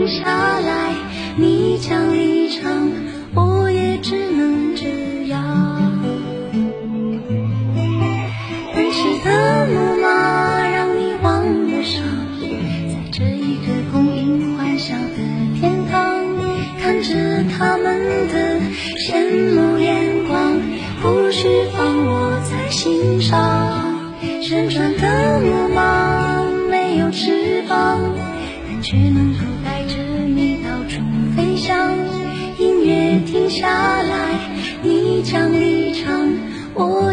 停下来，你将离场，我也只能这样。奔驰的木马让你忘了伤，在这一个供应欢笑的天堂，看着他们的羡慕下来，你将离场，我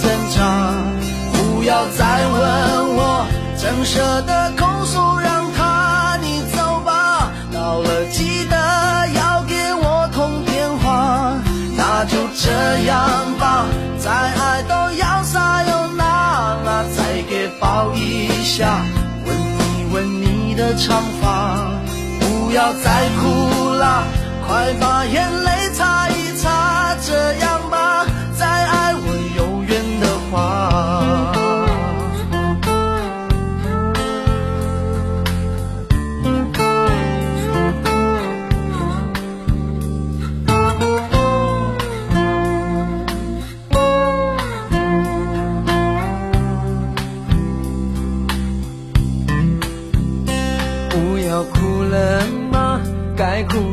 挣扎。不要再问我，怎舍得空手让他你走吧。到了记得要给我通电话。那就这样吧。再爱都要撒又那拉，再给抱一下，吻一吻你的长发，不要再哭了，快把眼泪擦一擦，这样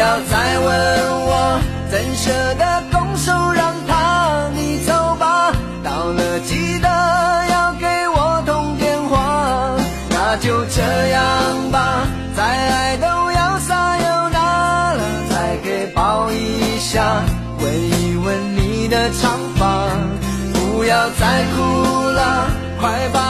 不要再问我怎舍得拱手让他？你走吧，到了。记得要给我通电话，那就这样吧，再爱都要撒又那了，再给抱一下，吻一吻你的长发，不要再哭了，快把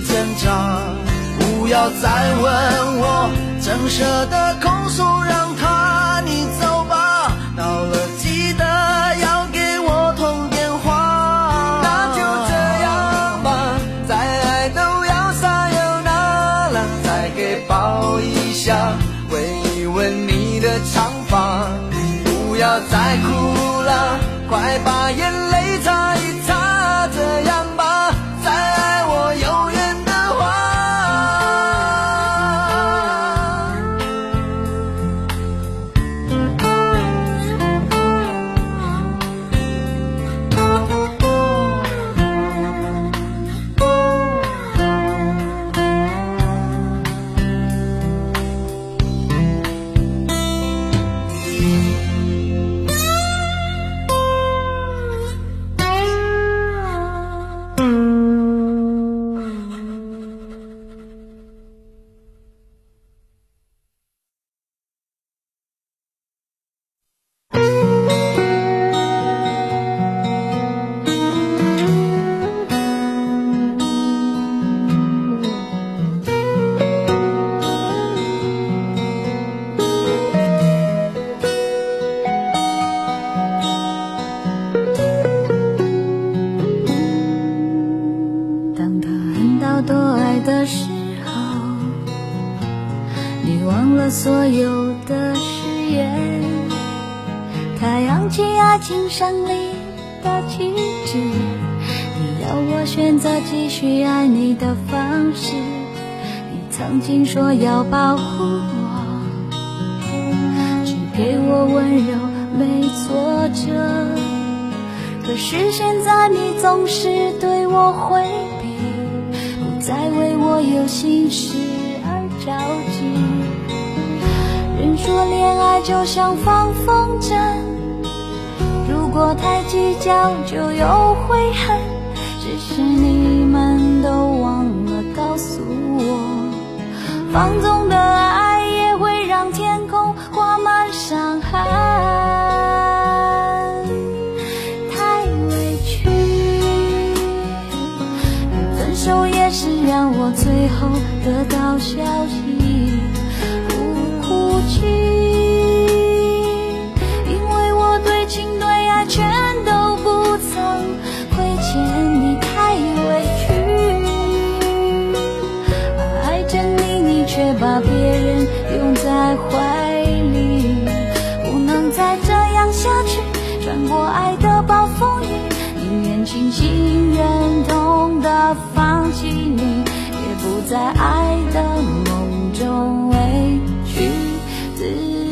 挣扎。不要再问我，怎舍得空手让他你走吧。到了记得要给我通电话。那就这样吧，再爱都要撒有那拉，再给抱一下，吻一吻你的长发。不要再哭了，快把眼多爱的时候，你忘了所有的誓言。他扬起爱情胜利的旗帜，你要我选择继续爱你的方式。你曾经说要保护我，只给我温柔，没挫折。可是现在你总是对我回在，为我有心事而着急。人说恋爱就像放风筝，如果太计较就有悔恨。只是你们都忘了告诉我，放纵的爱也会让天的暴风雨，宁愿清醒忍痛的放弃你，也不在爱的梦中委屈自己。